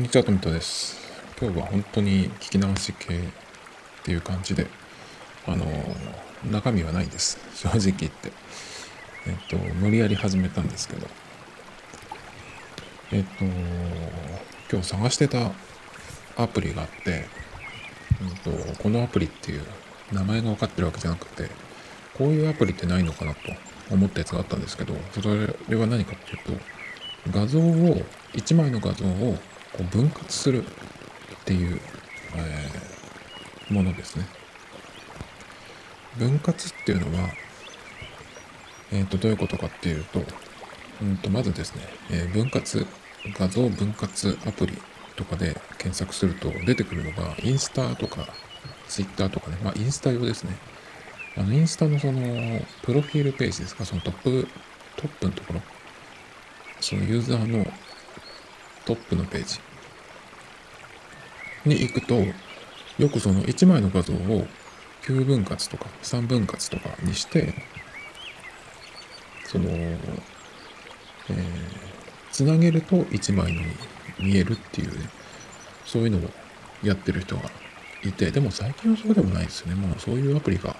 んにちは、トミトです。今日は本当に聞き直し系っていう感じで、あの、中身はないです。正直言って。えっと、無理やり始めたんですけど、えっと、今日探してたアプリがあって、えっと、このアプリっていう名前が分かってるわけじゃなくて、こういうアプリってないのかなと思ったやつがあったんですけど、それは何かっていうと、画像を、1枚の画像をこう分割するっていう、えー、ものですね。分割っていうのは、えっ、ー、と、どういうことかっていうと、うんと、まずですね、えー、分割、画像分割アプリとかで検索すると出てくるのが、インスタとか、ツイッターとかね、まあ、インスタ用ですね。あの、インスタのその、プロフィールページですか、そのトップ、トップのところ、そのユーザーのトップのページに行くと、よくその1枚の画像を9分割とか3分割とかにして、その、えー、つなげると1枚に見えるっていうね、そういうのをやってる人がいて、でも最近はそうでもないですよね。もうそういうアプリが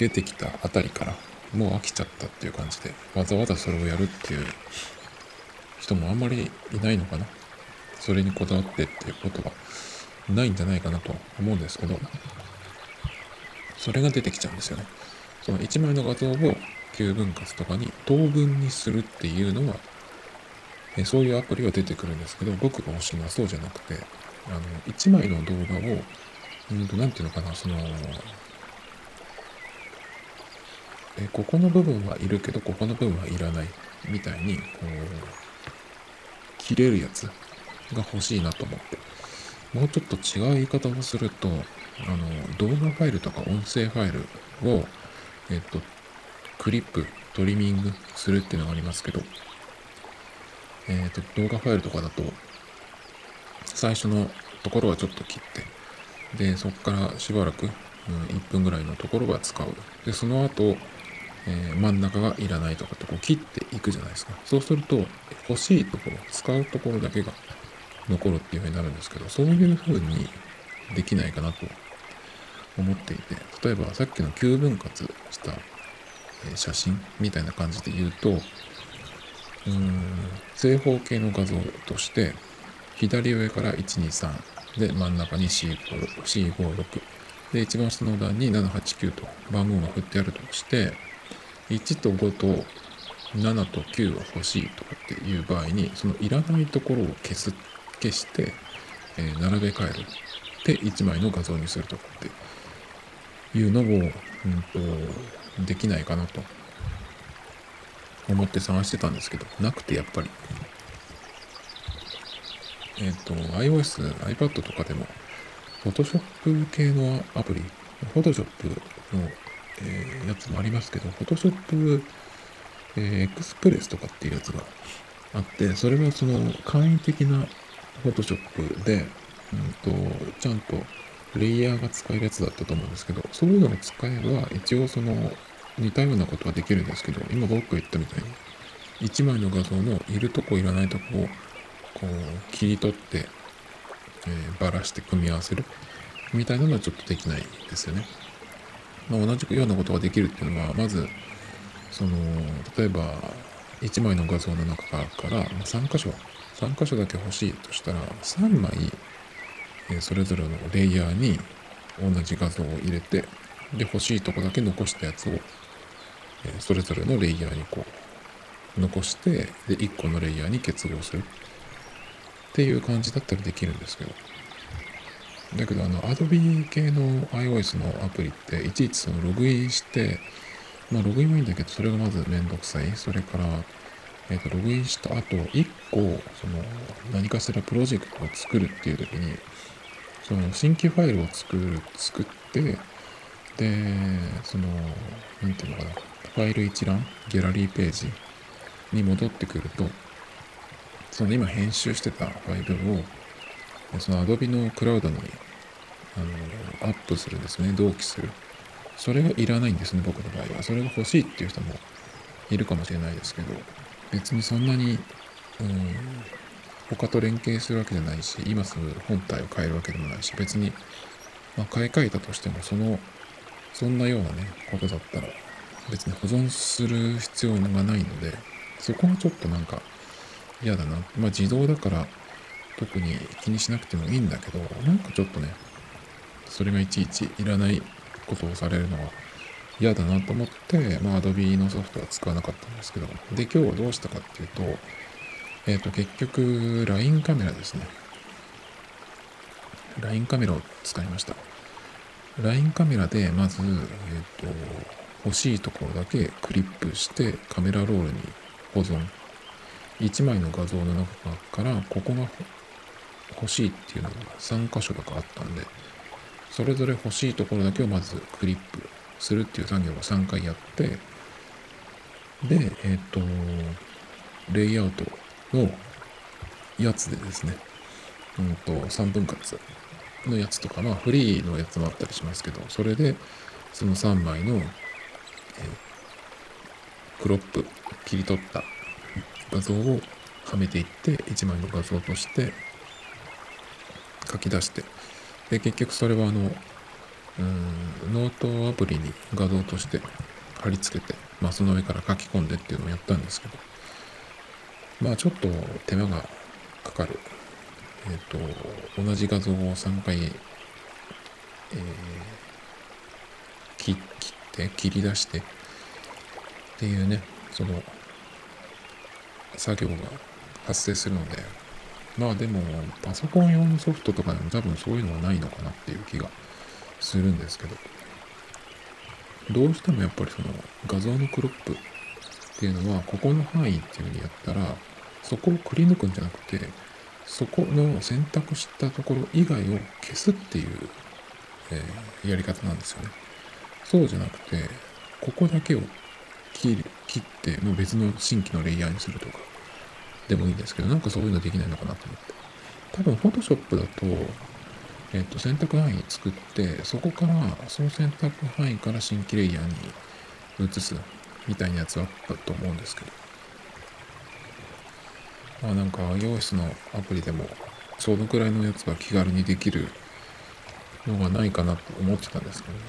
出てきたあたりからもう飽きちゃったっていう感じで、わざわざそれをやるっていう人もあんまりいないのかな？それにこだわってっていうことはないんじゃないかなと思うんですけど、それが出てきちゃうんですよね。その1枚の画像を9分割とかに等分にするっていうのは、えそういうアプリは出てくるんですけど、僕が欲しいのはそうじゃなくて、あの、1枚の動画を、うんと、なんていうのかな、その、えここの部分はいるけど、ここの部分はいらない、みたいに、こう、切れるやつが欲しいなと思って。もうちょっと違う言い方をすると、あの、動画ファイルとか音声ファイルを、えっと、クリップ、トリミングするっていうのがありますけど、えっと、動画ファイルとかだと、最初のところはちょっと切って、で、そこからしばらく、うん、1分ぐらいのところは使う。で、その後、え、真ん中がいらないとかってこう切っていくじゃないですか。そうすると、欲しいところ、使うところだけが残るっていう風になるんですけど、そういう風にできないかなと思っていて、例えばさっきの9分割した写真みたいな感じで言うと、うーん正方形の画像として、左上から123で真ん中に C56 で一番下の段に789と番号が振ってあるとして1と5と7と9は欲しいとかっていう場合にそのいらないところを消す消して、えー、並べ替えるで1枚の画像にするとかっていうのを、うんと、できないかなと思って探してたんですけどなくてやっぱり。えっ、ー、と iOS、iPad とかでも Photoshop 系のアプリ Photoshop のえー、やつもありますけど、Photoshop、えー、エクスプレスとかっていうやつがあって、それはその簡易的な Photoshop で、うんと、ちゃんとレイヤーが使えるやつだったと思うんですけど、そういうのを使えば、一応その似たようなことはできるんですけど、今僕が言ったみたいに、1枚の画像のいるとこいらないとこをこう切り取って、えー、ばらして組み合わせるみたいなのはちょっとできないですよね。まあ、同じようなことができるっていうのはまずその例えば1枚の画像の中から3箇所3箇所だけ欲しいとしたら3枚、えそれぞれのレイヤーに同じ画像を入れてで欲しいとこだけ残したやつを、えそれぞれのレイヤーにこう残してで1個のレイヤーに結合するっていう感じだったらできるんですけど。だけどあの Adobe 系の iOS のアプリっていちいちそのログインしてまあログインはいいんだけどそれがまずめんどくさい。それからえ、ー、とログインした後1個その何かしらプロジェクトを作るっていう時にその新規ファイルを作る作ってでその何ていうのかなファイル一覧ギャラリーページに戻ってくるとその今編集してたファイルをその Adobe のクラウドにあのアップするんですね。同期する。それがいらないんですね、僕の場合は。それが欲しいっていう人もいるかもしれないですけど、別にそんなに、うん、他と連携するわけじゃないし、今すぐ本体を変えるわけでもないし、別に、まあ、買い替えたとしても、その、そんなようなね、ことだったら、別に保存する必要がないので、そこはちょっとなんか嫌だな。まあ自動だから特に気にしなくてもいいんだけど、なんかちょっとね、それがいちいちいらないことをされるのは嫌だなと思って、まあ Adobe のソフトは使わなかったんですけど、で、今日はどうしたかっていうと、えっ、ー、と、結局、LINE カメラですね。LINE カメラを使いました。LINE カメラで、まず、えっ、ー、と、欲しいところだけクリップしてカメラロールに保存。1枚の画像の中から、ここが欲しいっていうのが3箇所とかあったんで、それぞれ欲しいところだけをまずクリップするっていう作業を3回やって、で、えっ、ー、と、レイアウトのやつでですね、うんと、3分割のやつとか、まあフリーのやつもあったりしますけど、それでその3枚の、えー、クロップ、切り取った画像をはめていって、1枚の画像として書き出して、で、結局それはあの、うんノートアプリに画像として貼り付けて、まあその上から書き込んでっていうのをやったんですけど、まあちょっと手間がかかる。えっ、ー、と、同じ画像を3回、えー、切って、切り出してっていうね、その作業が発生するので、まあでも、パソコン用のソフトとかでも多分そういうのはないのかなっていう気がするんですけど、どうしてもやっぱりその画像のクロップっていうのは、ここの範囲っていうふうにやったら、そこをくり抜くんじゃなくて、そこの選択したところ以外を消すっていう、えー、やり方なんですよね。そうじゃなくて、ここだけを切切って、もう別の新規のレイヤーにするとか、でもいいんですけど、なんかそういうのできないのかなと思って。多分、Photoshop だと、えっ、と、選択範囲作って、そこから、その選択範囲から新規レイヤーに移すみたいなやつはあったと思うんですけど。まあなんか iOS のアプリでもそのくらいのやつが気軽にできるのがないかなと思ってたんですけどね。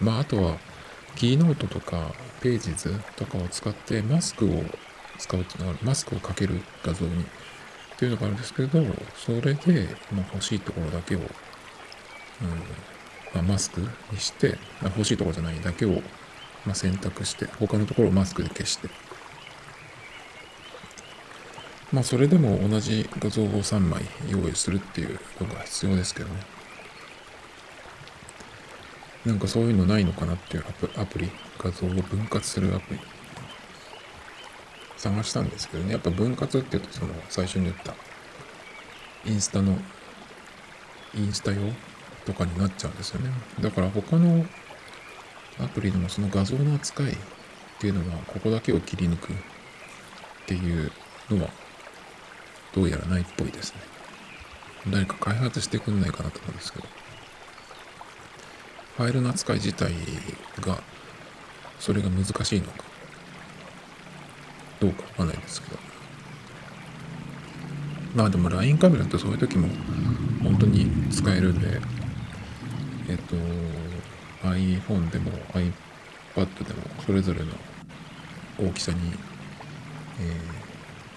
まああとはキーノートとかページズとかを使ってマスクを使うっていうのがマスクをかける画像に。っていうのがあるんですけれど、それで、まあ、欲しいところだけを、うんまあ、マスクにして、まあ、欲しいところじゃないだけを、まあ、選択して、他のところをマスクで消して、まあそれでも同じ画像を3枚用意するっていうのが必要ですけどね。なんかそういうのないのかなっていうアプリ、画像を分割するアプリ、探したんですけどね、やっぱ分割って言うとその最初に言ったインスタの、インスタ用とかになっちゃうんですよね。だから他のアプリでもその画像の扱いっていうのはここだけを切り抜くっていうのはどうやらないっぽいですね。誰か開発してくんないかなと思うんですけど。ファイルの扱い自体が、それが難しいのか、どうかわかんないですけど。まあでも LINE カメラってそういう時も本当に使えるんで、えっと、iPhone でも iPad でもそれぞれの大きさに、えー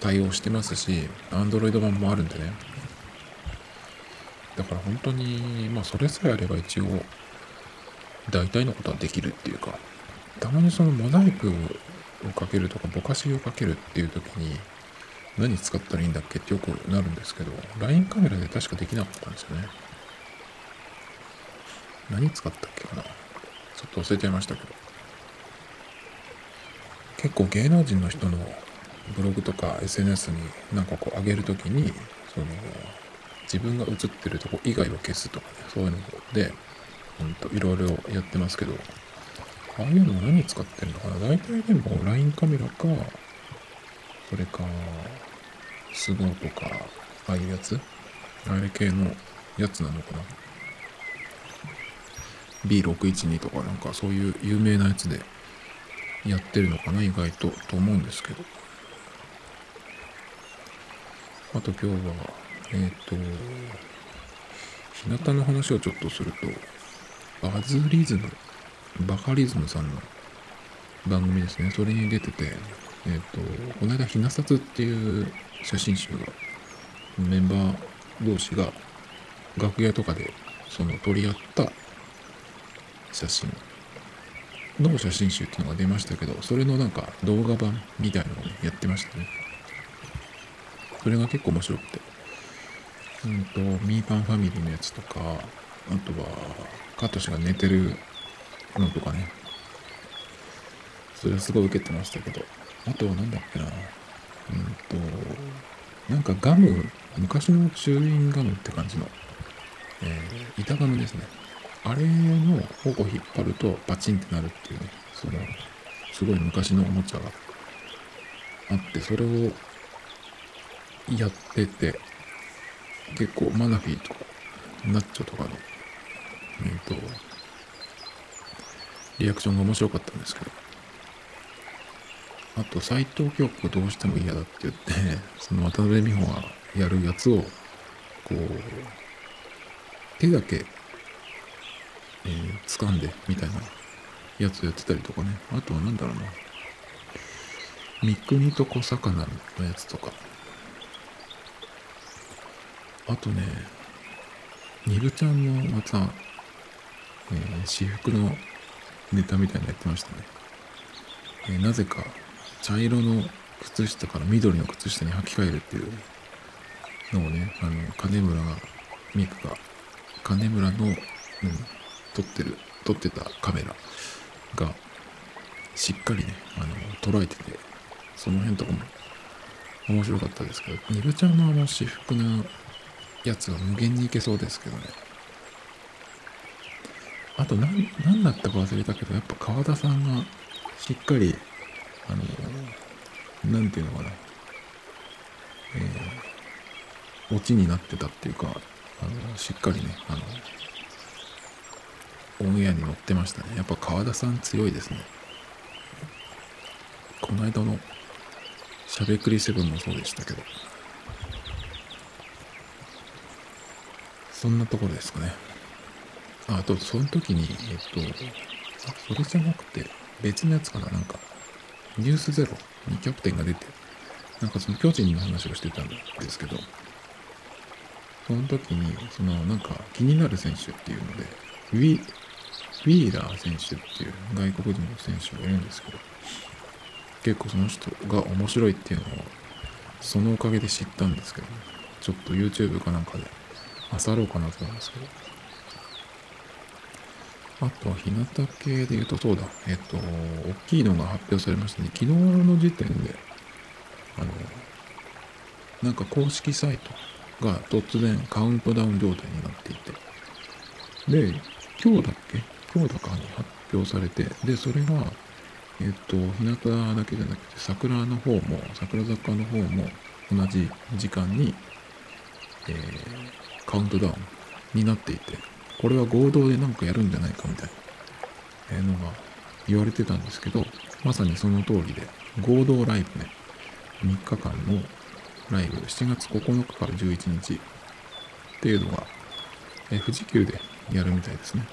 対応してますし、Android 版もあるんでね。だから本当に、まあそれさえあれば一応、大体のことはできるっていうか、たまにそのモザイクををかけるとか、ぼかしをかけるっていう時に、何使ったらいいんだっけってよくなるんですけど、LINE カメラで確かできなかったんですよね。何使ったっけかなちょっと忘れちゃいましたけど。結構芸能人の人のブログとか SNS になんかこう上げるときに、その、自分が映ってるとこ以外を消すとかね、そういうので、うんと、いろいろやってますけど、ああいうの何使ってるのかな？大体でも LINE カメラか、それか、スノーとか、ああいうやつ？あれ系のやつなのかな ?B612 とかなんかそういう有名なやつでやってるのかな？意外とと思うんですけど。あと今日は、えっ、と、日向の話をちょっとすると、バズリズム、バカリズムさんの番組ですね。それに出てて、えっ、と、この間、ひなさつっていう写真集が、メンバー同士が楽屋とかでその撮り合った写真の写真集っていうのが出ましたけど、それのなんか動画版みたいなのを、ね、やってましたね。それが結構面白くて。うんと、ミーパンファミリーのやつとか、あとは、カトシが寝てるのとかね。それはすごい受けてましたけど。あとはなんだっけな。うんと、なんかガム、昔のチューインガムって感じの、えー、板ガムですね。あれの方を引っ張るとパチンってなるっていうね、その、すごい昔のおもちゃがあって、それをやってて、結構マナフィーとか、ナッチョとかの、えっ、と、リアクションが面白かったんですけど、あと、斎藤京子どうしても嫌だって言って、その渡辺美穂がやるやつを、こう、手だけ、えー、掴んで、みたいなやつをやってたりとかね。あとはなんだろうな。三国と小魚のやつとか。あとね、ニブちゃんのまた、えー、私服のネタみたいなのやってましたね。え、なぜか茶色の靴下から緑の靴下に履き替えるっていうのをね、あの、金村が、ミクが、金村の、うん、撮ってる、撮ってたカメラが、しっかりね、あの、捉えてて、その辺とかも面白かったですけど、ニブちゃんのあの私服のやつは無限にいけそうですけどね。あと何、何だったか忘れたけど、やっぱ川田さんがしっかりあの、なんていうのかな、えー、オチになってたっていうか、あの、しっかりね、あの、オンエアに乗ってましたね。やっぱ川田さん強いですね。この間のしゃべくりセブンもそうでしたけど。そんなところですかね。あ、と、その時に、えっと、あ、それじゃなくて、別のやつかな、なんか、ニュースゼロにキャプテンが出て、なんかその巨人の話をしてたんですけど、その時に、そのなんか気になる選手っていうので、ウィ、ウィーラー選手っていう外国人の選手がいるんですけど、結構その人が面白いっていうのを、そのおかげで知ったんですけど、ちょっと YouTube かなんかで漁ろうかなと思いますけど、あとは日向系で言うとそうだ。えっと、大きいのが発表されましたね。昨日の時点で、あの、なんか公式サイトが突然カウントダウン状態になっていて。で、今日だっけ？今日だかに発表されて、で、それが、えっと、日向だけじゃなくて、桜の方も、桜坂の方も同じ時間に、えー、カウントダウンになっていて、これは合同でなんかやるんじゃないかみたいなのが言われてたんですけど、まさにその通りで、合同ライブね、3日間のライブ、7月9日から11日っていうのが、え富士急でやるみたいですね。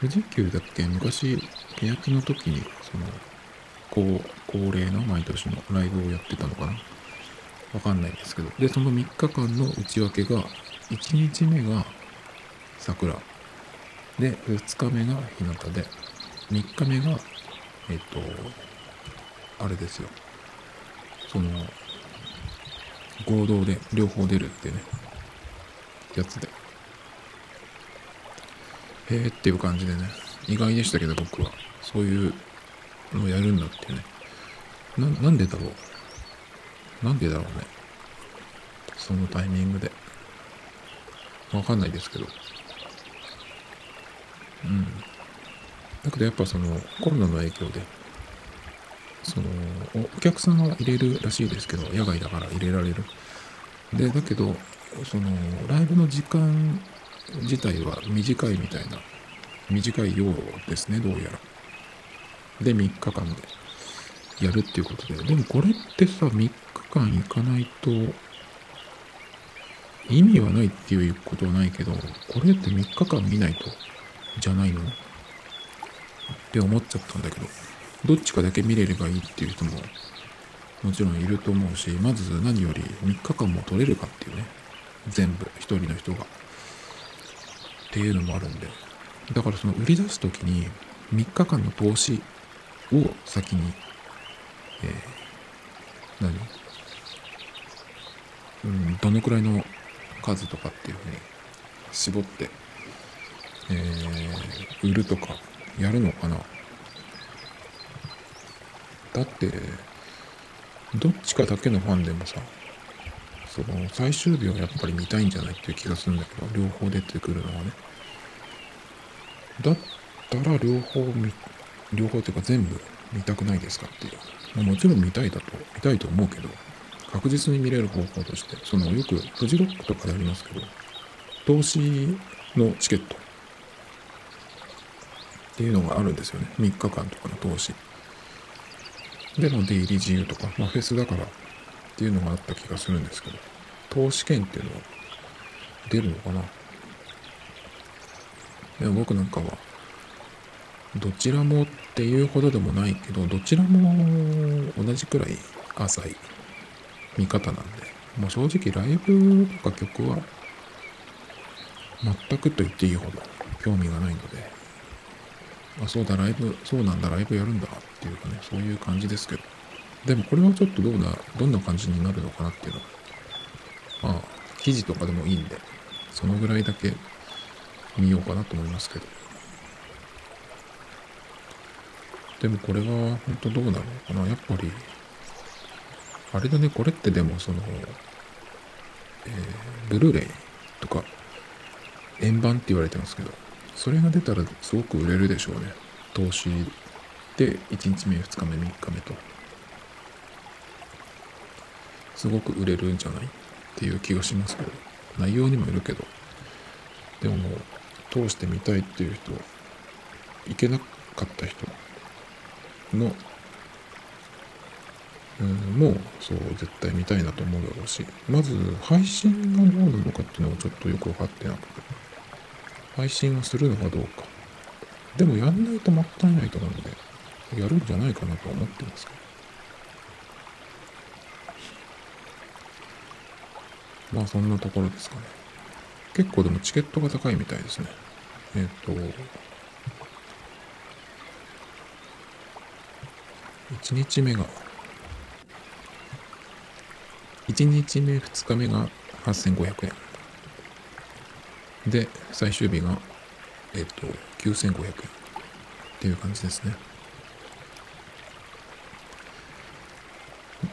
富士急だっけ？昔、欅の時に、その、恒恒例の毎年のライブをやってたのかな？わかんないですけど。で、その3日間の内訳が、1日目が桜。で2日目が日向で。3日目がえっとあれですよ。その合同で両方出るってね。やつで。へえっていう感じでね。意外でしたけど僕は。そういうのをやるんだってね。ななんでだろう。なんでだろうね。そのタイミングで。わかんないですけど。うん。だけどやっぱそのコロナの影響で、そのお客さんは入れるらしいですけど、野外だから入れられる。で、だけど、そのライブの時間自体は短いみたいな、短いようですね、どうやら。で、3日間でやるっていうことで。でもこれってさ、3日間行かないと意味はないっていうことはないけど、これって3日間見ないとじゃないの？って思っちゃったんだけど、どっちかだけ見れればいいっていう人ももちろんいると思うし、まず何より3日間も取れるかっていうね、全部、一人の人が。っていうのもあるんで。だからその売り出す時に3日間の投資を先に、えー、何？うん、どのくらいの数とかっていうふうに絞って、えー、売るとかやるのかな。だってどっちかだけのファンでもさその最終日はやっぱり見たいんじゃないっていう気がするんだけど両方出てくるのはね。だったら両方両方っていうか全部見たくないですかっていう、ま、もちろん見たいだと見たいと思うけど確実に見れる方法としてそのよくフジロックとかでありますけど投資のチケット。っていうのがあるんですよね。3日間とかの投資。での出入り自由とか、まあ、フェスだからっていうのがあった気がするんですけど投資券っていうのは出るのかな。でも僕なんかはどちらもっていうほどでもないけどどちらも同じくらい浅い。見方なんでもう正直ライブとか曲は全くと言っていいほど興味がないのであそうだライブそうなんだライブやるんだっていうかねそういう感じですけど。でもこれはちょっとどうなどんな感じになるのかなっていうのはまあ記事とかでもいいんでそのぐらいだけ見ようかなと思いますけど。でもこれは本当どうなのかなやっぱりあれだねこれってでもそのえー、ブルーレイとか円盤って言われてますけどそれが出たらすごく売れるでしょうね。投資で1日目、2日目、3日目と。すごく売れるんじゃないっていう気がしますけど。内容にもよるけど。でももう、通してみたいっていう人、行けなかった人の、うん、もうそう絶対見たいなと思うだろうし、まず配信がどうなのかっていうのをちょっとよく分かってなくて。配信をするのかどうか。でもやんないともったいないと思うので、やるんじゃないかなと思ってますけど。まあそんなところですかね。結構でもチケットが高いみたいですね。えっ、ー、と、1日目が、1日目、2日目が8500円。で、最終日が、えっ、と、9500円っていう感じですね。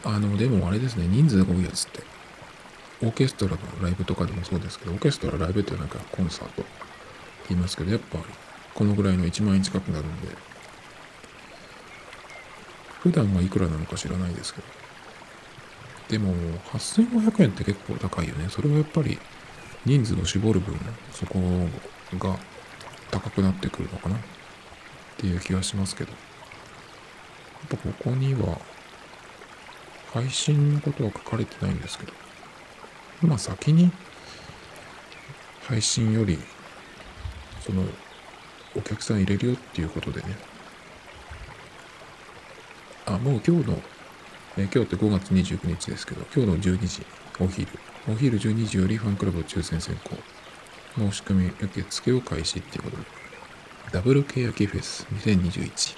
あの、でもあれですね、人数が多いやつって、オーケストラのライブとかでもそうですけど、オーケストラライブってなんかコンサートって言いますけど、やっぱこのぐらいの1万円近くなるんで、普段はいくらなのか知らないですけど、でも8500円って結構高いよね。それはやっぱり人数を絞る分、そこが高くなってくるのかなっていう気がしますけど。やっぱここには、配信のことは書かれてないんですけど、まあ先に配信より、その、お客さん入れるよっていうことでね、あ、もう今日の、え今日って5月29日ですけど、今日の12時、お昼、お昼12時よりファンクラブ抽選選考。申し込み受付を開始っていうことでダブルケヤキフェス2021っ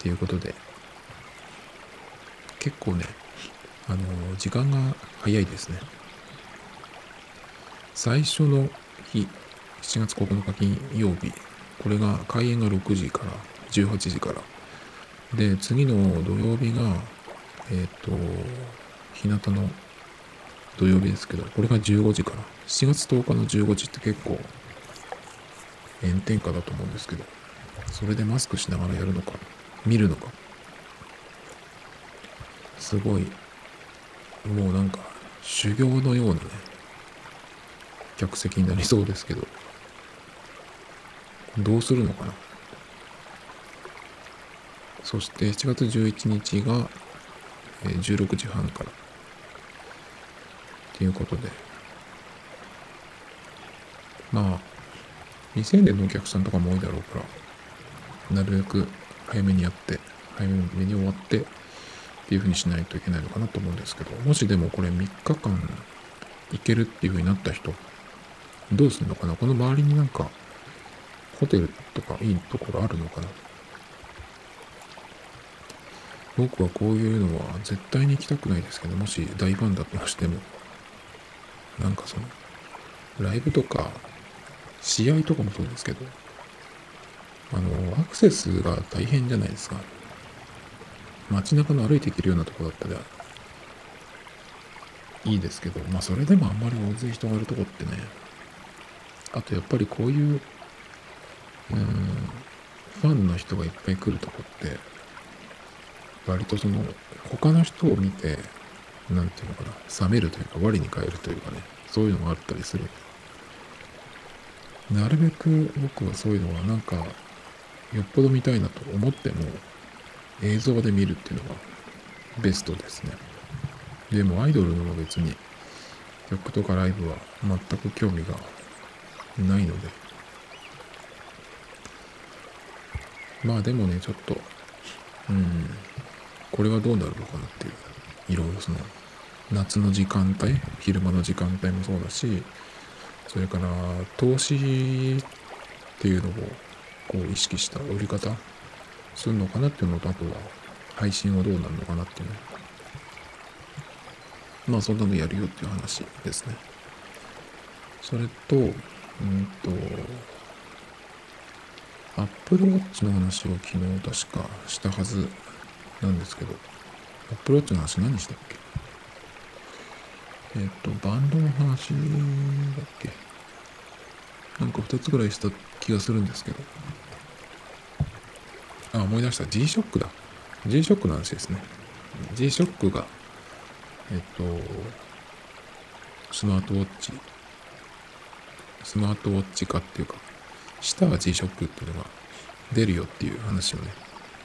ていうことで結構ねあの時間が早いですね。最初の日7月9日金曜日これが開演が6時から18時から。で次の土曜日がえっ、ー、と日向の土曜日ですけど、これが15時から。7月10日の15時って結構炎天下だと思うんですけど、それでマスクしながらやるのか、見るのか。すごい、もうなんか修行のようなね、客席になりそうですけど、どうするのかな。そして7月11日が、え16時半から。っていうことで。まあ、未成年のお客さんとかも多いだろうから、なるべく早めにやって、早めに終わって、っていうふうにしないといけないのかなと思うんですけど、もしでもこれ3日間行けるっていうふうになった人、どうするのかな？この周りになんか、ホテルとかいいところあるのかな？僕はこういうのは絶対に行きたくないですけど、もし大ファンだとしても、なんかその、ライブとか、試合とかもそうですけど、あの、アクセスが大変じゃないですか。街中の歩いていけるようなとこだったら、いいですけど、まあそれでもあんまり大勢人がいるとこってね、あとやっぱりこういう、うん、ファンの人がいっぱい来るとこって、割とその、他の人を見て、なんていうのかな、冷めるというか、我に返るというかね、そういうのがあったりする。なるべく僕はそういうのはなんか、よっぽど見たいなと思っても、映像で見るっていうのがベストですね。でもアイドルのは別に曲とかライブは全く興味がないので。まあでもね、ちょっと、うん、これはどうなるのかなっていう、いろいろその、夏の時間帯、昼間の時間帯もそうだし、それから投資っていうのをこう意識した売り方するのかなっていうのと、あとは配信はどうなるのかなっていうね。まあそんなのやるよっていう話ですね。それと、うんと、アップルウォッチの話を昨日確かしたはずなんですけど、アップルウォッチの話何したっけ？えっ、と、バンドの話だっけ？なんか2つぐらいした気がするんですけど。あ、思い出した。G-SHOCK だ。G-SHOCK の話ですね。G-SHOCK が、えっ、と、スマートウォッチ、スマートウォッチ化っていうか、下は G-SHOCK っていうのが出るよっていう話をね、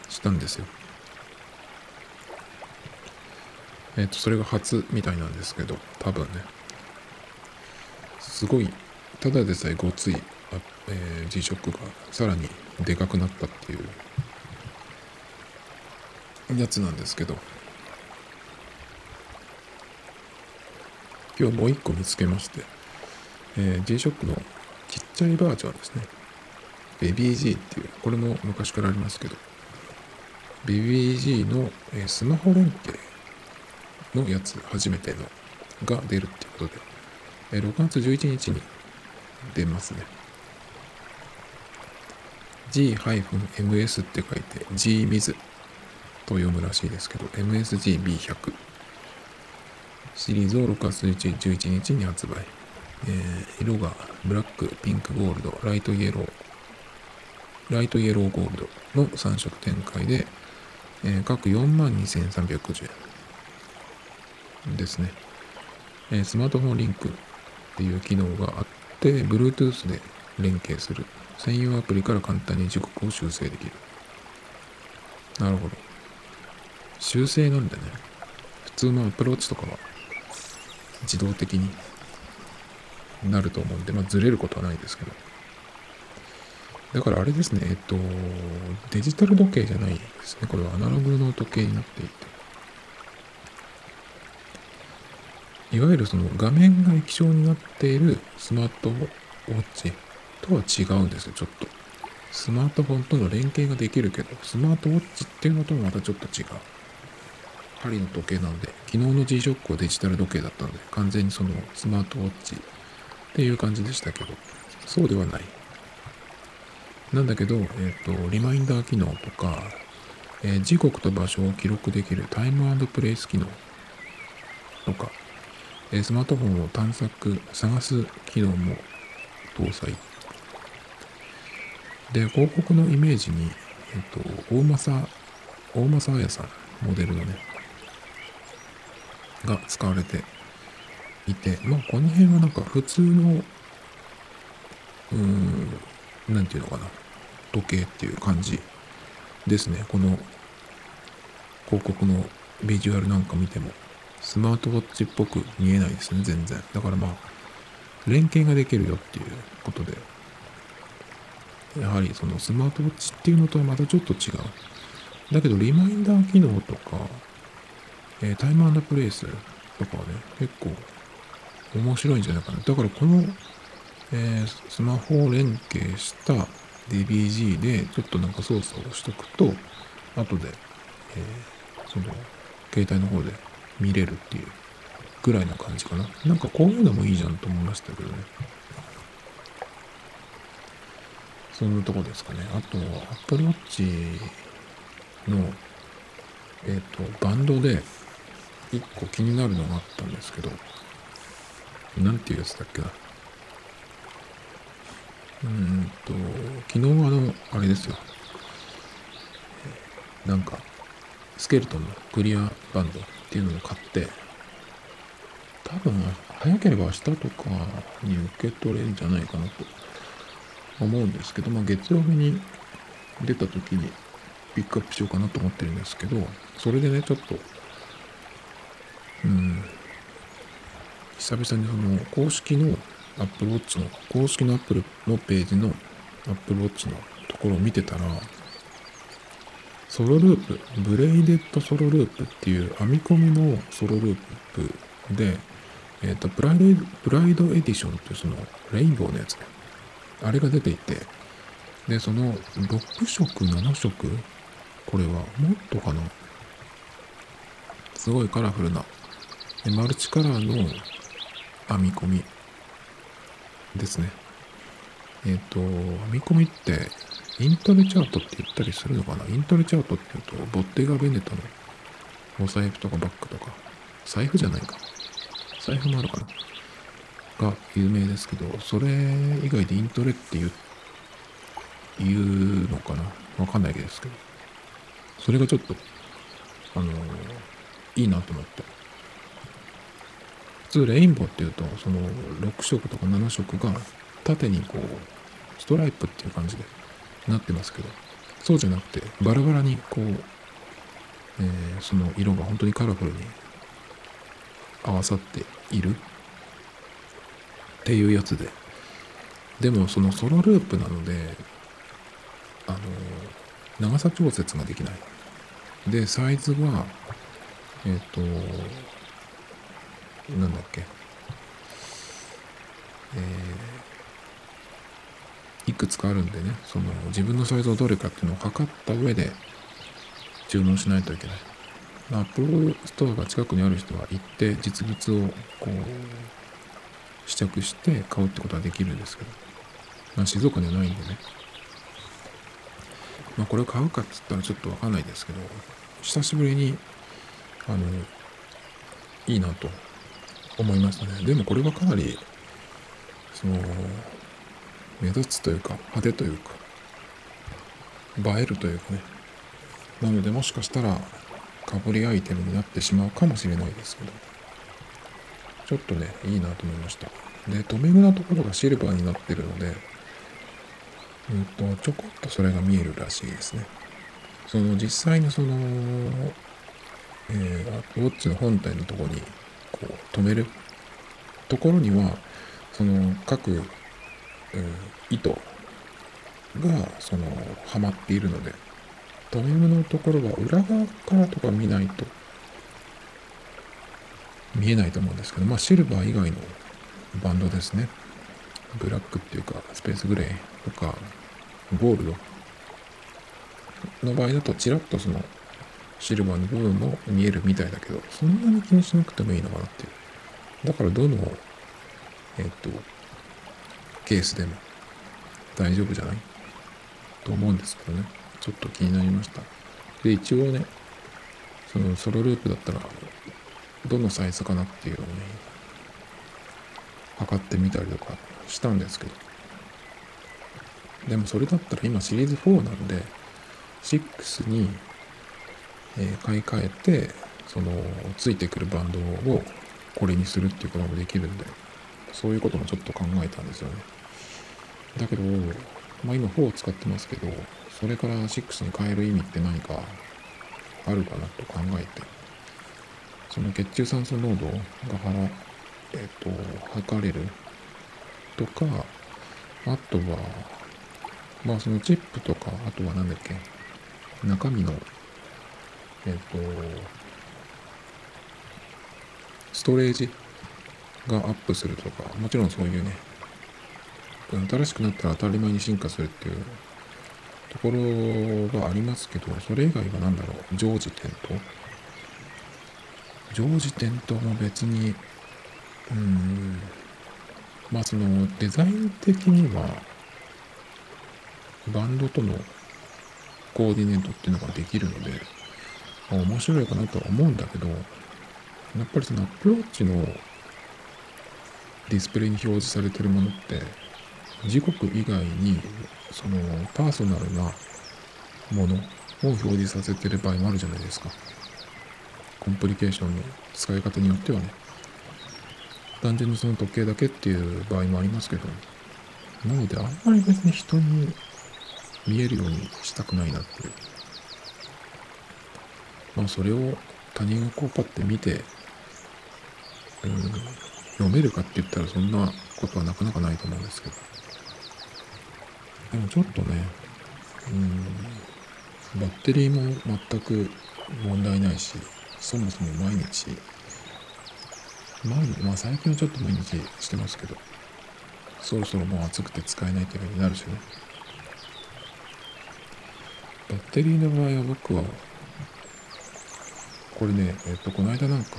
したんですよ。えっ、と、それが初みたいなんですけど、多分ね。すごい、ただでさえごつい、えー G-SHOCK がさらにでかくなったっていうやつなんですけど、今日もう一個見つけまして、えー G-SHOCK のちっちゃいバージョンですね。ベビー G っていう、これも昔からありますけど、ベビー G の、えースマホ連携のやつ、初めてのが出るっていうことで、えー6月11日に出ますね。G-MS って書いて G-MIZ と読むらしいですけど、MSGB100 シリーズを6月11日に発売。えー色がブラック、ピンク、ゴールド、ライトイエロー、ライトイエローゴールドの3色展開で、えー各42,390円ですね、えスマートフォンリンクっていう機能があって、Bluetooth で連携する。専用アプリから簡単に時刻を修正できる。なるほど。修正なんでね。普通のアプローチとかは自動的になると思うんで、まあずれることはないですけど。だからあれですね、えっと、デジタル時計じゃないですね。これはアナログの時計になっていて。いわゆるその画面が液晶になっているスマートウォッチとは違うんですよ、ちょっと。スマートフォンとの連携ができるけど、スマートウォッチっていうのともまたちょっと違う。針の時計なので、昨日の G-SHOCK はデジタル時計だったので、完全にそのスマートウォッチっていう感じでしたけど、そうではない。なんだけど、えっ、と、リマインダー機能とか、えー時刻と場所を記録できるタイムプレイス機能とか、えスマートフォンを探索、探す機能も搭載。で、広告のイメージに、えっ、と、大政、大政彩さん、モデルのね、が使われていて、まあ、この辺はなんか普通の、うーん、なんていうのかな、時計っていう感じですね。この広告のビジュアルなんか見てもスマートウォッチっぽく見えないですね全然。だからまあ連携ができるよっていうことで。やはりそのスマートウォッチっていうのとはまたちょっと違う。だけどリマインダー機能とか、えー、タイムプレイスとかはね結構面白いんじゃないかな。だからこの、えー、スマホを連携した DBG でちょっとなんか操作をしとくと後で、えー、その携帯の方で見れるっていうぐらいな感じかな。なんかこういうのもいいじゃんと思いましたけどね。そんなとこですかね。あと、Apple Watch の、えっ、ー、と、バンドで一個気になるのがあったんですけど、なんていうやつだっけな。うんと、昨日あの、あれですよ。なんか、スケルトンのクリアバンドっていうのを買って、多分、早ければ明日とかに受け取れるんじゃないかなと思うんですけど、まあ、月曜日に出た時にピックアップしようかなと思ってるんですけど、それでね、ちょっと、うん、久々にその公式の Apple Watch の、公式の Apple のページの Apple Watch のところを見てたら、 Solo Loop、Braided Solo Loop っていう編み込みの Solo Loop で、えっ、ー、と、 Pride、Pride Edition っていうそのレインボーのやつね。あれが出ていて、で、その6色、7色、これはもっとかな。すごいカラフルな、マルチカラーの編み込みですね。えっ、ー、と、編み込みって、イントレチャートって言ったりするのかな？イントレチャートって言うと、ボッテガ・ベネタのお財布とかバッグとか、財布じゃないか。財布もあるかな？が有名ですけど、それ以外でイントレって言う、言うのかな？わかんないですけど。それがちょっと、あのー、いいなと思って。普通レインボーっていうと、その6色とか7色が縦にこう、ストライプっていう感じでなってますけど、そうじゃなくて、バラバラにこう、えー、その色が本当にカラフルに合わさっているっていうやつで、でもその Solo Loop なので、あの、長さ調節ができない。で、サイズは、えっ、ー、と、なんだっけ、えーいくつかあるんでね、その自分のサイズをどれかっていうのを測った上で注文しないといけない。 Apple Store が近くにある人は行って実物をこう試着して買うってことはできるんですけど、まあ、静岡にはないんでね。まあこれを買うかっつったらちょっとわかんないですけど、久しぶりに、あの、いいなと思いましたね。でもこれはかなり、その、目立つというか派手というか映えるというかね。なのでもしかしたらかぶりアイテムになってしまうかもしれないですけど。ちょっとねいいなと思いました。で留め具のところがシルバーになってるのでうんとちょこっとそれが見えるらしいですね。その実際にそのえー、アップウォッチの本体のところにこう止めるところにはその各糸がそのはまっているので留め具のところは裏側からとか見ないと見えないと思うんですけどまあシルバー以外のバンドですね。ブラックっていうかスペースグレーとかゴールド。の場合だとちらっとそのシルバーの部分も見えるみたいだけどそんなに気にしなくてもいいのかなっていう。だからどのえっ、とケースでも大丈夫じゃない？と思うんですけどね。ちょっと気になりました。で、一応ね、そのソロループだったら、どのサイズかなっていうのをね、測ってみたりとかしたんですけど。でもそれだったら今シリーズ4なんで、6に、え、買い替えて、その、ついてくるバンドをこれにするっていうこともできるんで、そういうこともちょっと考えたんですよね。だけど、まあ今4を使ってますけど、それから6に変える意味って何かあるかなと考えて、その血中酸素濃度が払、えっ、と、測れるとか、あとは、まあそのチップとか、あとは何だっけ、中身の、えっ、と、ストレージがアップするとか、もちろんそういうね、新しくなったら当たり前に進化するっていうところがありますけど、それ以外は何だろう、常時点灯常時点灯も別に、うん、まあそのデザイン的には、バンドとのコーディネートっていうのができるので、面白いかなとは思うんだけど、やっぱりそのアプローチのディスプレイに表示されてるものって、時刻以外に、そのパーソナルなものを表示させてる場合もあるじゃないですか。コンプリケーションの使い方によってはね。単純にその時計だけっていう場合もありますけど、なのであんまり別に人に見えるようにしたくないなっていう。まあそれを他人がこうパッて見て、うん、読めるかって言ったらそんなことはなかなかないと思うんですけど。でもちょっとね、うん、バッテリーも全く問題ないし、そもそも毎日、毎日、まあ最近はちょっと毎日してますけど、そろそろもう暑くて使えないっていうになるしね。バッテリーの場合は僕は、これね、えっと、この間なんか、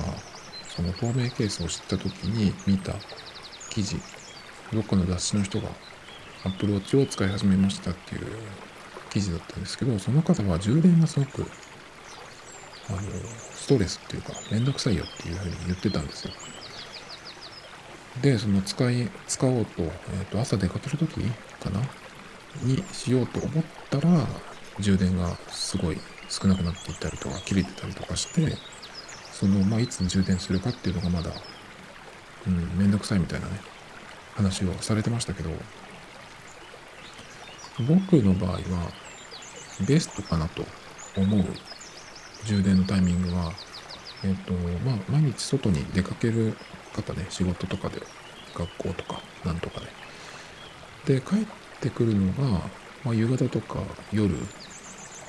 その透明ケースを知った時に見た記事、どっかの雑誌の人がアップローチを使い始めましたっていう記事だったんですけど、その方は充電がすごく、あの、ストレスっていうか、めんどくさいよっていうふうに言ってたんですよ。で、その使い、使おうと、え、ー、と、朝出かけるときかな？にしようと思ったら、充電がすごい少なくなっていったりとか、切れてたりとかして、その、まあ、いつ充電するかっていうのがまだ、うん、めんどくさいみたいなね、話をされてましたけど、僕の場合は、ベストかなと思う充電のタイミングは、えっ、と、まあ、毎日外に出かける方ね、仕事とかで、学校とか、なんとかで。で、帰ってくるのが、まあ、夕方とか夜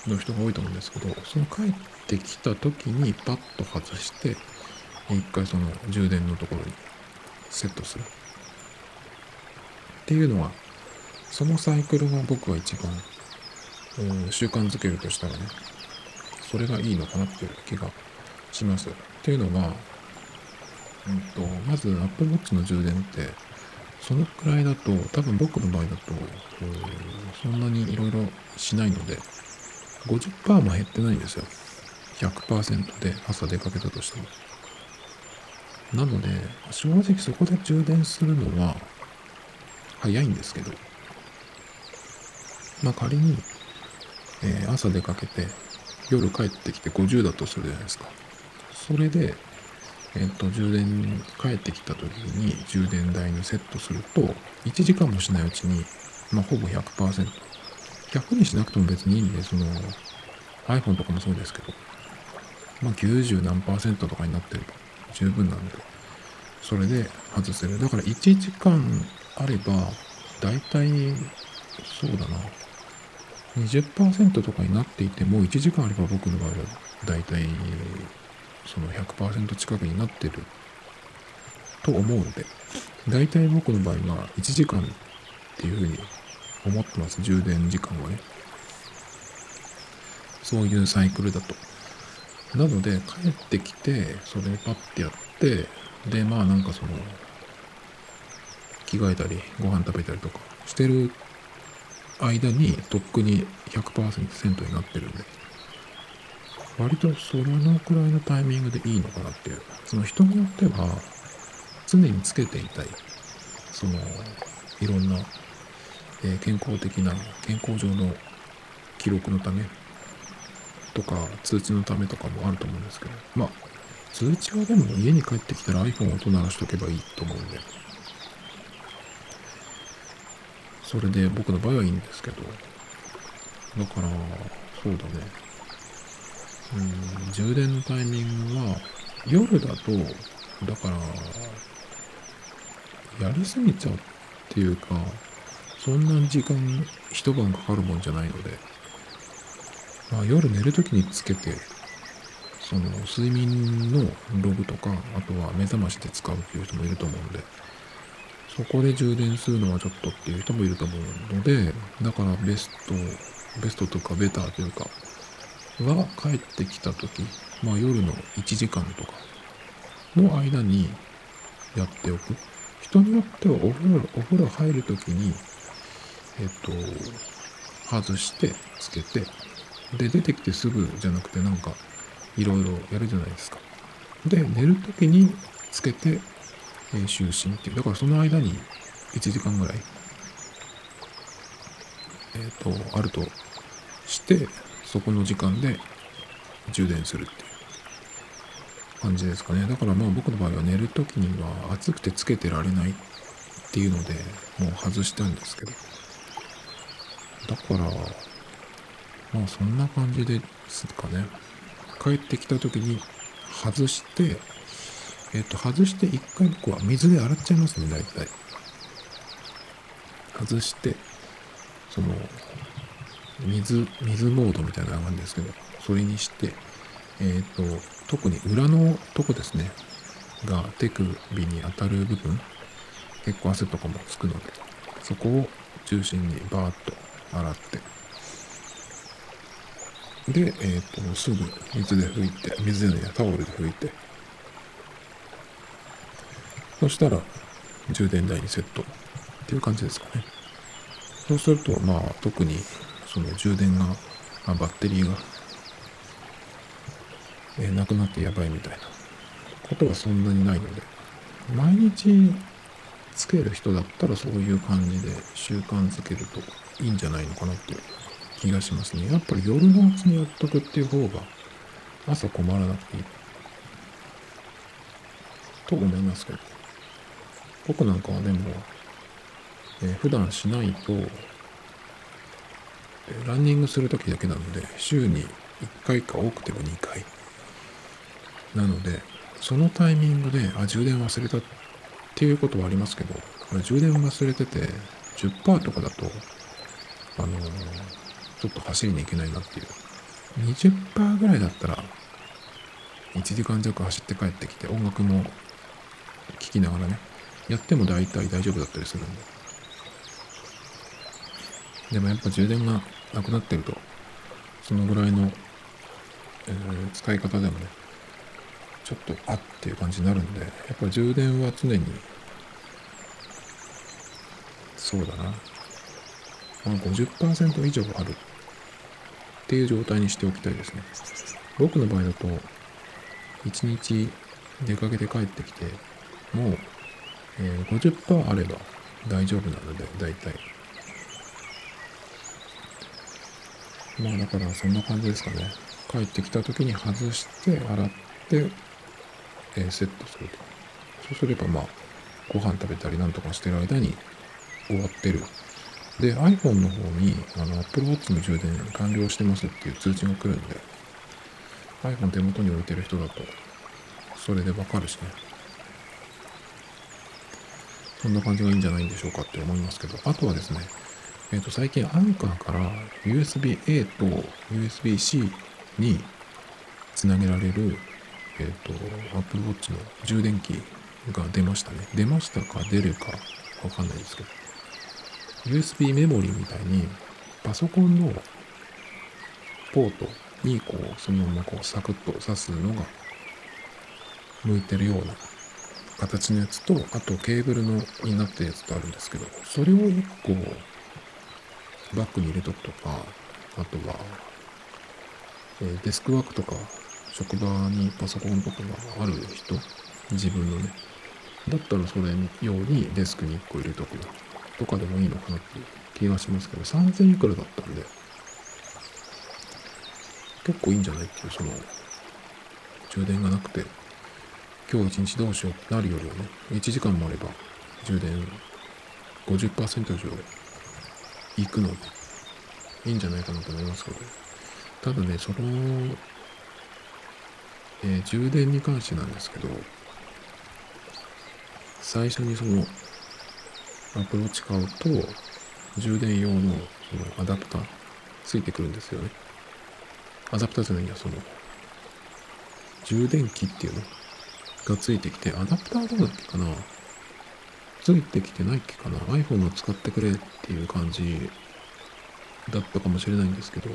の人が多いと思うんですけど、その帰ってきた時にパッと外して、一回その充電のところにセットする。っていうのは、そのサイクルが僕は一番、習慣づけるとしたらね、それがいいのかなっていう気がします。っていうのは、うんと、まず Apple Watch の充電って、そのくらいだと、多分僕の場合だと、そんなにいろいろしないので、50%も減ってないんですよ。100%で朝出かけたとしても。なので、正直そこで充電するのは早いんですけど、まあ仮に、えー、朝出かけて夜帰ってきて50だとするじゃないですか。それで、えっ、と、充電、帰ってきた時に充電台にセットすると、1時間もしないうちに、まあほぼ100%。100にしなくても別にいいんで、その、iPhone とかもそうですけど、まあ90何パーセントとかになってれば十分なんで、それで外せる。だから1時間あれば、だいたい、そうだな、20%とかになっていても、1時間あれば僕の場合はだいたいその100%近くになってると思うので、だいたい僕の場合は1時間っていうふうに思ってます。充電時間はね。そういうサイクルだと。なので、帰ってきて、それをパッてやって、で、まあなんかその、着替えたり、ご飯食べたりとかしてる間にとっくに100%になってるんで、割とそれのくらいのタイミングでいいのかなっていう。その人によっては、常につけていたい、その、いろんな、えー、健康的な、健康上の記録のためとか、通知のためとかもあると思うんですけど、まあ、通知はでも家に帰ってきたら iPhone を音鳴らしとけばいいと思うんで、それで僕の場合はいいんですけど、だから、そうだね。うん、充電のタイミングは、夜だと、だから、やりすぎちゃうっていうか、そんな時間一晩かかるもんじゃないので、まあ、夜寝るときにつけて、その睡眠のログとか、あとは目覚ましで使うっていう人もいると思うんで、そこで充電するのはちょっとっていう人もいると思うので、だからベスト、ベストとかベターというか、は帰ってきた時、まあ夜の1時間とかの間にやっておく。人によってはお風呂、お風呂入る時に、えっと、外してつけて、で、出てきてすぐじゃなくてなんか、いろいろやるじゃないですか。で、寝る時につけて、えー、就寝っていう。だからその間に1時間ぐらい、えっ、ー、と、あるとして、そこの時間で充電するっていう感じですかね。だからまあ僕の場合は寝る時には暑くてつけてられないっていうので、もう外したんですけど。だから、まあそんな感じですかね。帰ってきた時に外して、えっ、と、外して一回僕は水で洗っちゃいますね、大体。外して、その、水、水モードみたいなのがあるんですけど、それにして、えっ、と、特に裏のとこですね、が手首に当たる部分、結構汗とかもつくので、そこを中心にバーッと洗って、で、えっ、と、すぐ水で拭いて、水でね、タオルで拭いて、そしたら充電台にセットっていう感じですかね。そうすると、まあ、特にその充電が、あバッテリーが、えー、なくなってやばいみたいなことはそんなにないので、毎日つける人だったらそういう感じで習慣づけるといいんじゃないのかなっていう気がしますね。やっぱり夜のうちにやっとくっていう方が朝困らなくていいと思いますけど。僕なんかはでも、えー、普段しないとランニングする時だけなので、週に1回か多くても2回。なので、そのタイミングで、あ、充電忘れたっていうことはありますけど、これ充電忘れてて、10%とかだと、あのー、ちょっと走りに行けないなっていう。20%ぐらいだったら、1時間弱走って帰ってきて、音楽も聴きながらね、やっても大体大丈夫だったりするんで。でもやっぱ充電がなくなってると、そのぐらいの、えー、使い方でもね、ちょっとあっていう感じになるんで、やっぱ充電は常に、そうだな、まあ、50%以上あるっていう状態にしておきたいですね。僕の場合だと、1日出かけて帰ってきて、もう、えー、50%あれば大丈夫なので、大体。まあだからそんな感じですかね。帰ってきた時に外して洗って、えー、セットすると。そうすればまあご飯食べたりなんとかしてる間に終わってる。で iPhone の方にあの Apple Watch の充電完了してますっていう通知が来るんで iPhone 手元に置いてる人だとそれでわかるしね。そんな感じがいいんじゃないんでしょうかって思いますけど、あとはですね、えっ、ー、と、最近アンカーから USB-A と USB-C につなげられる、えっ、ー、と、Apple Watch の充電器が出ましたね。出ましたか出るかわかんないですけど。USB メモリーみたいにパソコンのポートにこう、そのままこうサクッと挿すのが向いてるような形のやつと、あとケーブルのになってるやつとあるんですけど、それを1個バッグに入れとくとか、あとは、え、デスクワークとか、職場にパソコンとかがある人、自分のね、だったらそれ用にデスクに1個入れとくとかでもいいのかなっていう気がしますけど、3000いくらだったんで、結構いいんじゃないっていう、その、充電がなくて、今日一日どうしようってなるよりはね、1時間もあれば充電50%以上行くので、いいんじゃないかなと思いますけど、ただね、その、えー、充電に関してなんですけど、最初にそのアプローチ買うと、充電用のそのアダプターついてくるんですよね。アダプターじゃないや、その、充電器っていうの？がついてきて、アダプターどうだっけかな？ついてきてないっけかな ?iPhone を使ってくれっていう感じだったかもしれないんですけど、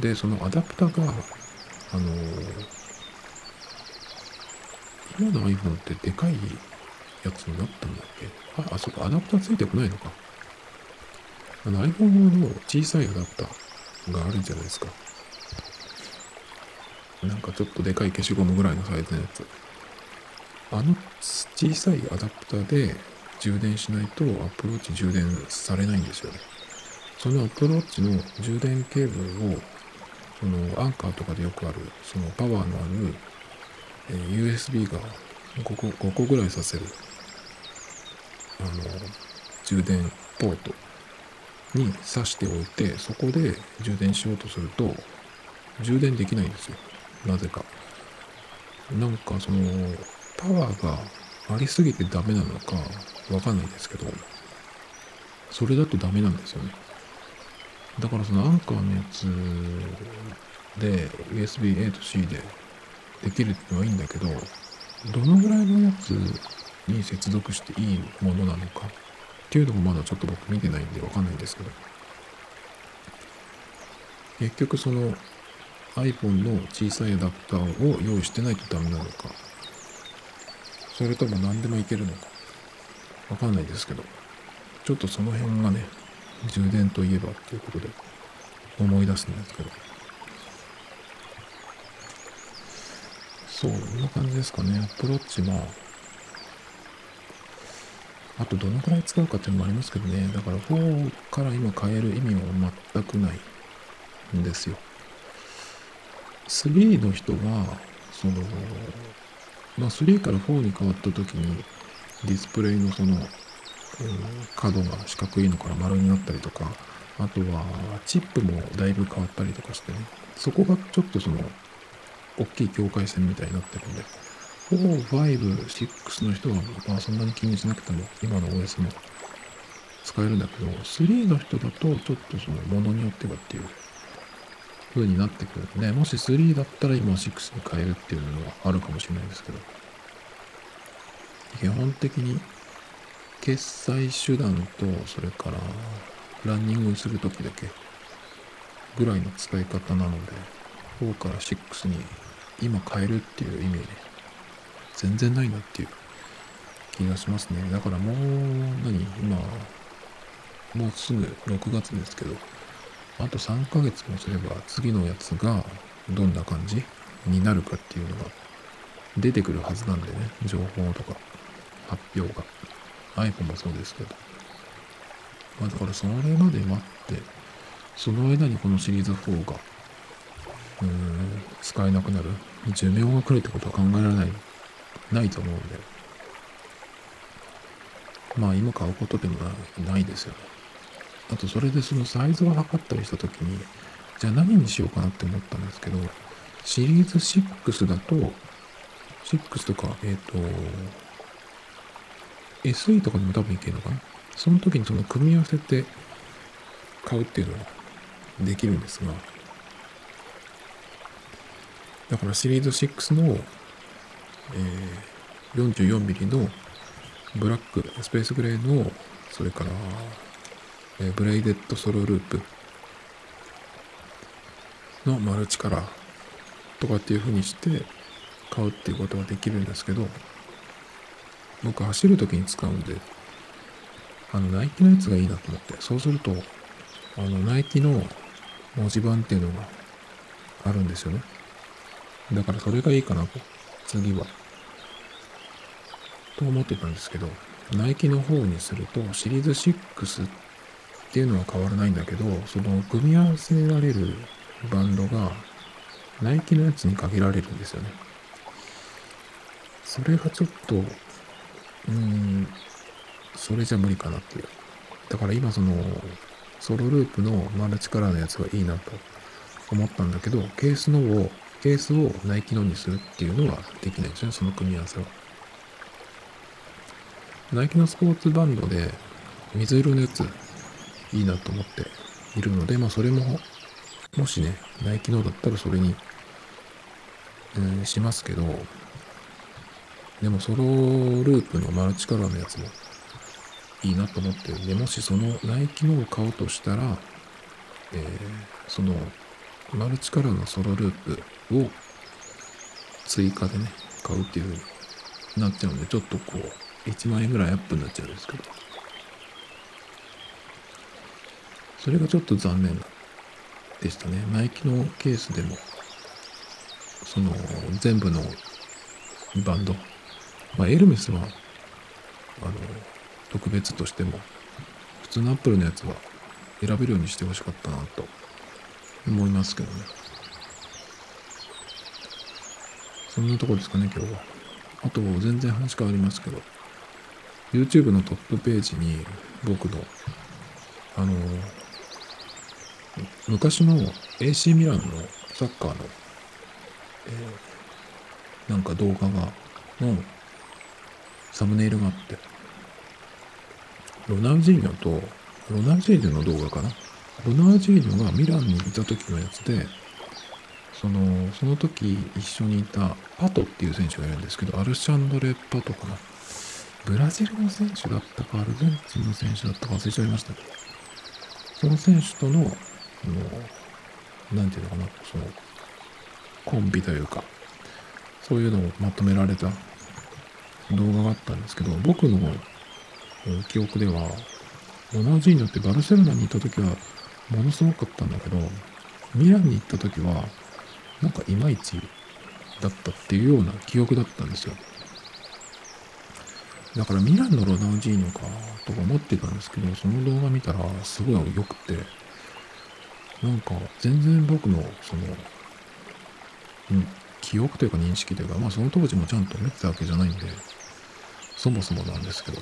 で、そのアダプターが、あの今の iPhone ってでかいやつになったんだっけ？あ、あ、そこアダプターついてこないのか。あの iPhone の小さいアダプターがあるじゃないですか。なんかちょっとでかい消しゴムぐらいのサイズのやつ。あの小さいアダプターで充電しないとアップローチ充電されないんですよね。そのアプローチの充電ケーブルを、そのアンカーとかでよくある、そのパワーのある、USB が5個 ,5 個ぐらいさせる、あの、充電ポートに挿しておいて、そこで充電しようとすると、充電できないんですよ。なぜか。なんかその、パワーがありすぎてダメなのかわかんないですけど、それだとダメなんですよね。だからそのアンカーのやつで USB A と C でできるってのはいいんだけど、どのぐらいのやつに接続していいものなのかっていうのもまだちょっと僕見てないんでわかんないんですけど、結局その iPhone の小さいアダプターを用意してないとダメなのか、それとも何でもいけるのか、わかんないですけど、ちょっとその辺がね、充電といえばっていうことで思い出すんですけど。そう、こんな感じですかね。アプローチ、まあ、あとどのくらい使うかっていうのもありますけどね。だから4から今変える意味は全くないんですよ。3の人が、その、まあ3から4に変わった時にディスプレイのそのうん角が四角いのから丸になったりとか、あとはチップもだいぶ変わったりとかしてね、そこがちょっとその、大きい境界線みたいになってるんで、4、5、6の人はまあそんなに気にしなくても今の OS も使えるんだけど、3の人だとちょっとそのものによってはっていう風になってくるんで、もし3だったら今は6に変えるっていうのはあるかもしれないですけど、基本的に決済手段と、それから、ランニングするときだけ、ぐらいの使い方なので、4から6に今変えるっていう意味ね、全然ないなっていう気がしますね。だからもう、何？今、もうすぐ6月ですけど、あと3ヶ月もすれば次のやつがどんな感じになるかっていうのが出てくるはずなんでね、情報とか発表が。iPhone もそうですけど。まあだからそれまで待って、その間にこのシリーズ4が、うーん、使えなくなる。寿命が来るってことは考えられない、ないと思うんで。まあ今買うことでもないですよね。あとそれでそのサイズを測ったりしたときに、じゃあ何にしようかなって思ったんですけど、シリーズ6だと、6とか、えっ、ー、と、SE とかでも多分いけるのかな？その時にその組み合わせて買うっていうのはできるんですが、だからシリーズ6の、えー、44mm のブラック、スペースグレーの、それから、え、ブレイデッドソロループのマルチカラーとかっていう風にして買うっていうことはできるんですけど、僕走る時に使うんで、あの、ナイキのやつがいいなと思って、そうすると、あの、ナイキの文字盤っていうのがあるんですよね。だからそれがいいかなと、次は。と思ってたんですけど、ナイキの方にすると、シリーズ6っていうのは変わらないんだけど、その組み合わせられるバンドが、ナイキのやつに限られるんですよね。それがちょっとうーん、それじゃ無理かなっていう。だから今その、ソロループのマルチカラーのやつがいいなと思ったんだけど、ケースのをケースをナイキのにするっていうのはできないんですよね、その組み合わせは。ナイキのスポーツバンドで水色のやついいなと思っているので、まあそれも、もしね、ナイキのだったらそれに、うん、しますけど、でもソロループのマルチカラーのやつもいいなと思ってるんで、もしそのナイキのを買おうとしたら、えー、そのマルチカラーのソロループを追加でね、買うっていう風になっちゃうんで、ちょっとこう、1万円ぐらいアップになっちゃうんですけど、それがちょっと残念でしたね。ナイキのケースでも、その全部のバンド、まあ、エルメスは、あの、特別としても、普通のアップルのやつは選べるようにしてほしかったなと思いますけどね。そんなとこですかね、今日は。あと、全然話変わりますけど、YouTube のトップページに僕の、あの、昔の AC ミランのサッカーの、えー、なんか動画が、のサムネイルがあって、ロナウジーニョと、ロナウジーニョの動画かな？ロナウジーニョがミランにいた時のやつで、その、その時一緒にいたパトっていう選手がいるんですけど、アルシャンドレ・パトかな？ブラジルの選手だったか、アルゼンチンの選手だったか忘れちゃいましたけど、その選手との、その、なんていうのかな、その、コンビというか、そういうのをまとめられた動画があったんですけど、僕の記憶では、ロナウジーニョってバルセロナに行った時はものすごかったんだけど、ミランに行った時は、なんかいまいちだったっていうような記憶だったんですよ。だからミランのロナウジーニョかとか思ってたんですけど、その動画見たらすごい良くて、なんか全然僕のその、うん、記憶というか認識というか、まあその当時もちゃんと見てたわけじゃないんで、そもそもなんですけど、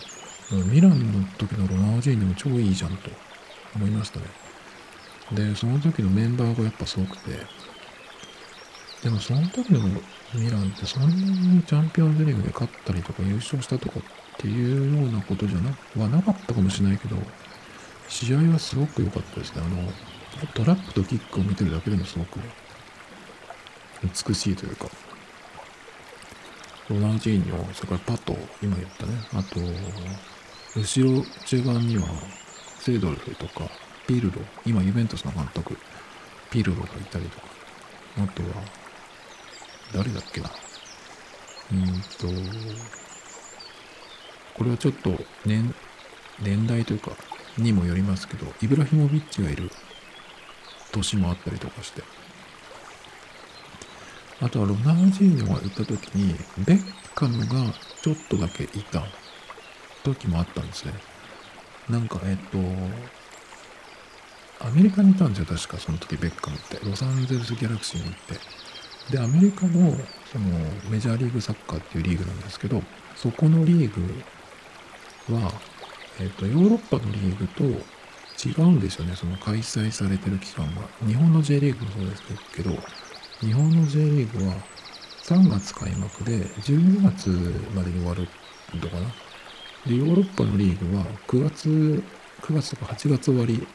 ミランの時のロナウジーニョも超いいじゃんと思いましたね。で、その時のメンバーがやっぱすごくて、でもその時のミランってそんなにチャンピオンズリーグで勝ったりとか優勝したとかっていうようなことじゃなはなかったかもしれないけど、試合はすごく良かったですね。あの、トラップとキックを見てるだけでもすごく美しいというか、ロナウジーニョ、それからパト、今言ったね。あと、後ろ中盤には、セイドルフとか、ピルロ、今ユベントスの監督、ピルロがいたりとか、あとは、誰だっけな。うんと、これはちょっと年、年代というか、にもよりますけど、イブラヒモビッチがいる年もあったりとかして、あとはロナウジーニョが行った時に、ベッカムがちょっとだけいた時もあったんですね。なんか、えっと、アメリカにいたんですよ、確かその時ベッカムって。ロサンゼルスギャラクシーに行って。で、アメリカのそのメジャーリーグサッカーっていうリーグなんですけど、そこのリーグは、えっと、ヨーロッパのリーグと違うんですよね、その開催されてる期間が。日本の J リーグもそうですけど、日本の J リーグは3月開幕で12月までに終わるのかな。で、ヨーロッパのリーグは9月、9月とか8月終わり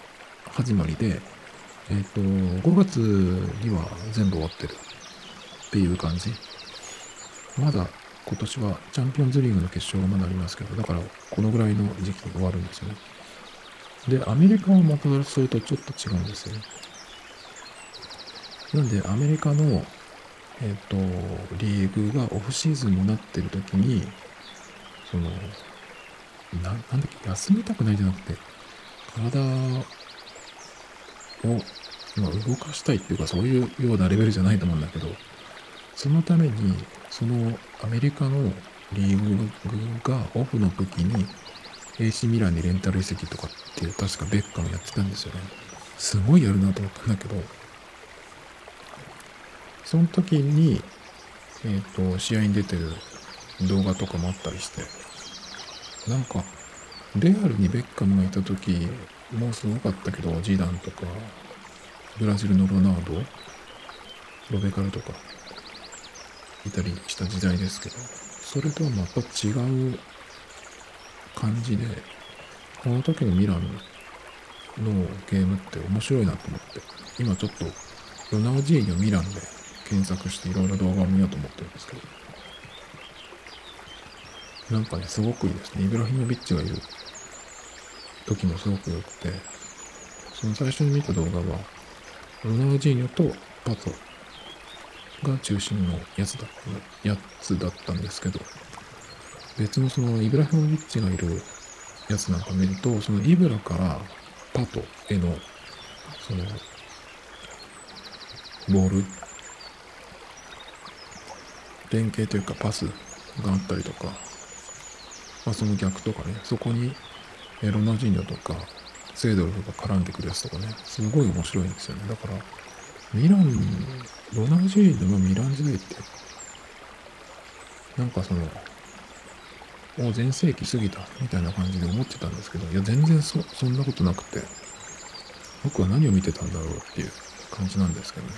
始まりで、えっ、ー、と、5月には全部終わってるっていう感じ。まだ今年はチャンピオンズリーグの決勝がまだありますけど、だからこのぐらいの時期に終わるんですよね。で、アメリカはまたそれとちょっと違うんですよね。なんでアメリカの、えっ、と、リーグがオフシーズンになってる時に、その、ななんだっけ、休みたくないじゃなくて、体を、まあ、動かしたいっていうか、そういうようなレベルじゃないと思うんだけど、そのために、そのアメリカのリーグがオフの時に、AC ミランにレンタル移籍とかっていう、確かベッカムやってたんですよね。すごいやるなと思ったんだけど、その時に、えっ、ー、と、試合に出てる動画とかもあったりして、なんか、レアルにベッカムがいた時もすごかったけど、ジダンとか、ブラジルのロナウドロベカルとかいたりした時代ですけどそれとはまた違う感じでこの時のミランのゲームって面白いなと思って今ちょっとロナウジーニョミランで検索していろいろ動画を見ようと思ってるんですけどなんかねすごくいいですね。イブラヒモビッチがいる時もすごく良くてその最初に見た動画はロナウジーニョとパトが中心のやつだったやつだったんですけど別のそのイブラヒモビッチがいるやつなんか見るとそのイブラからパトへのそのボール連携というかパスがあったりとか、まあ、その逆とかねそこにロナジーニョとかセイドルフが絡んでくるやつとかねすごい面白いんですよね。だからミランロナウジーニョのミラン時代ってなんかそのもう全盛期過ぎたみたいな感じで思ってたんですけどいや全然そそんなことなくて僕は何を見てたんだろうっていう感じなんですけどね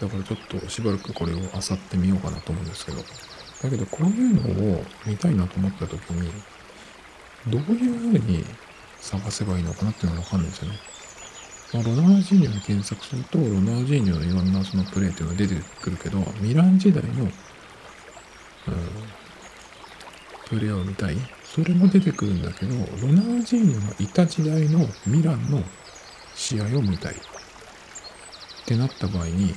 だからちょっとしばらくこれを漁ってみようかなと思うんですけど、だけどこういうのを見たいなと思った時に、どういうふうに探せばいいのかなっていうのがわかんないですよね。ま、ロナウジーニョに検索すると、ロナウジーニョのいろんなそのプレーっていうのが出てくるけど、ミラン時代の、うん、プレーを見たいそれも出てくるんだけど、ロナウジーニョがいた時代のミランの試合を見たいってなった場合に、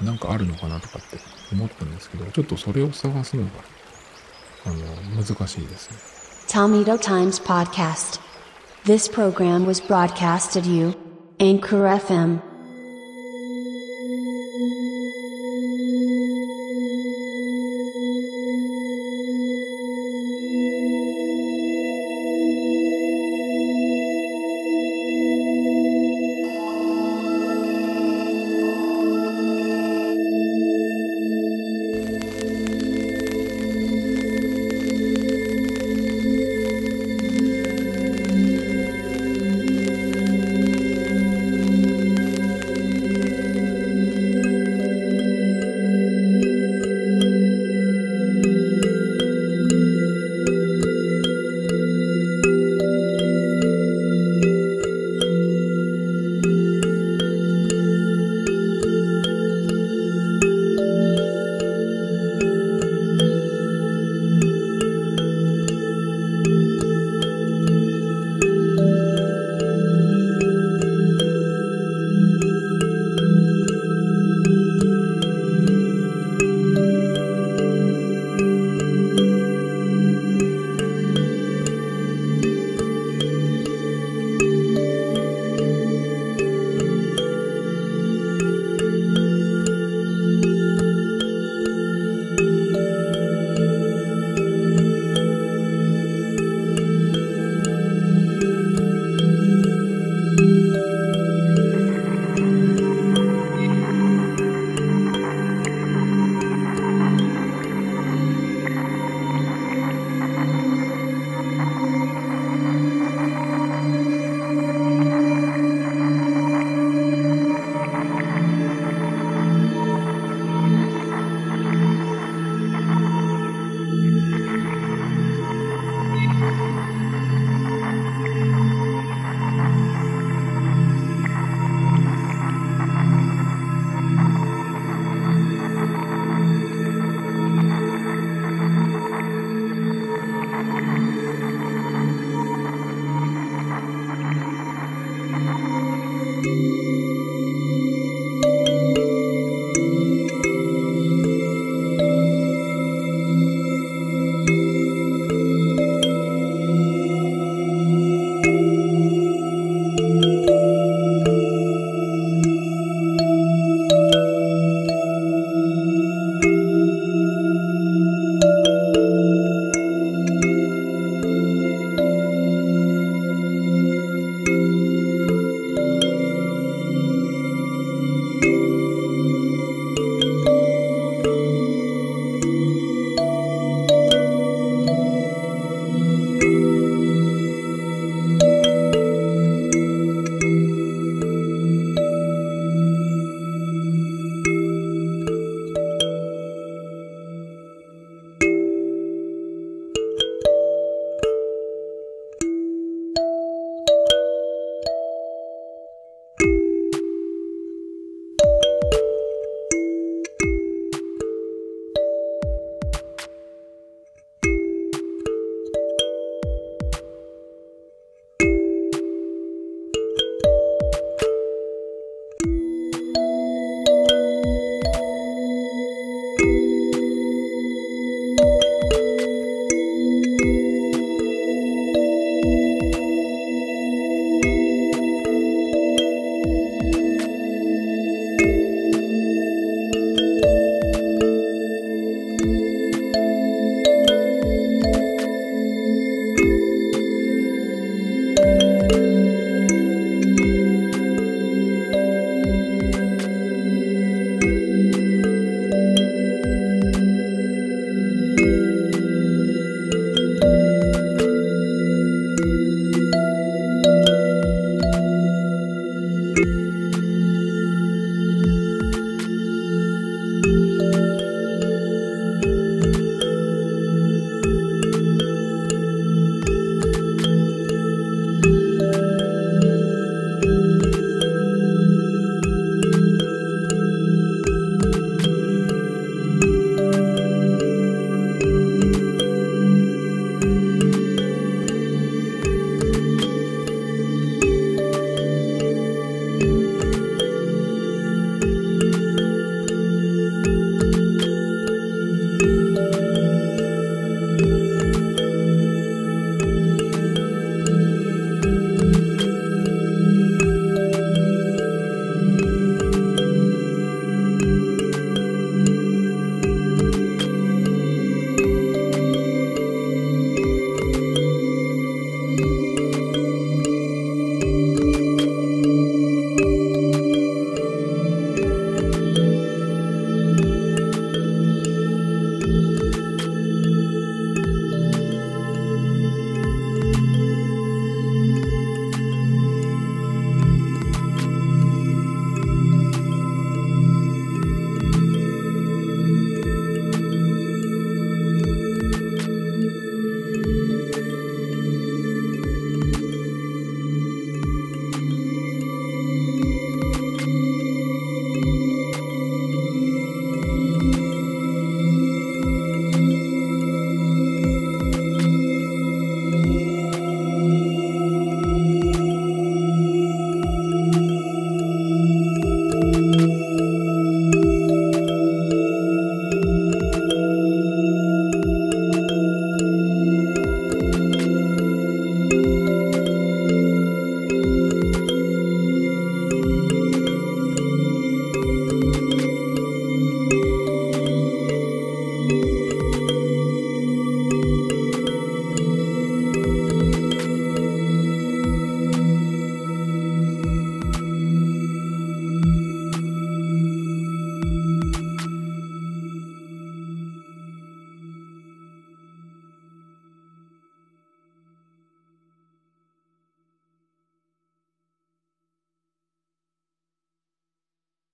なんかあるのかなとかって思ったんですけど、ちょっとそれを探すのが、あの、難しいですね。Tomato Times Podcast. This program was broadcasted you, Anchor FM.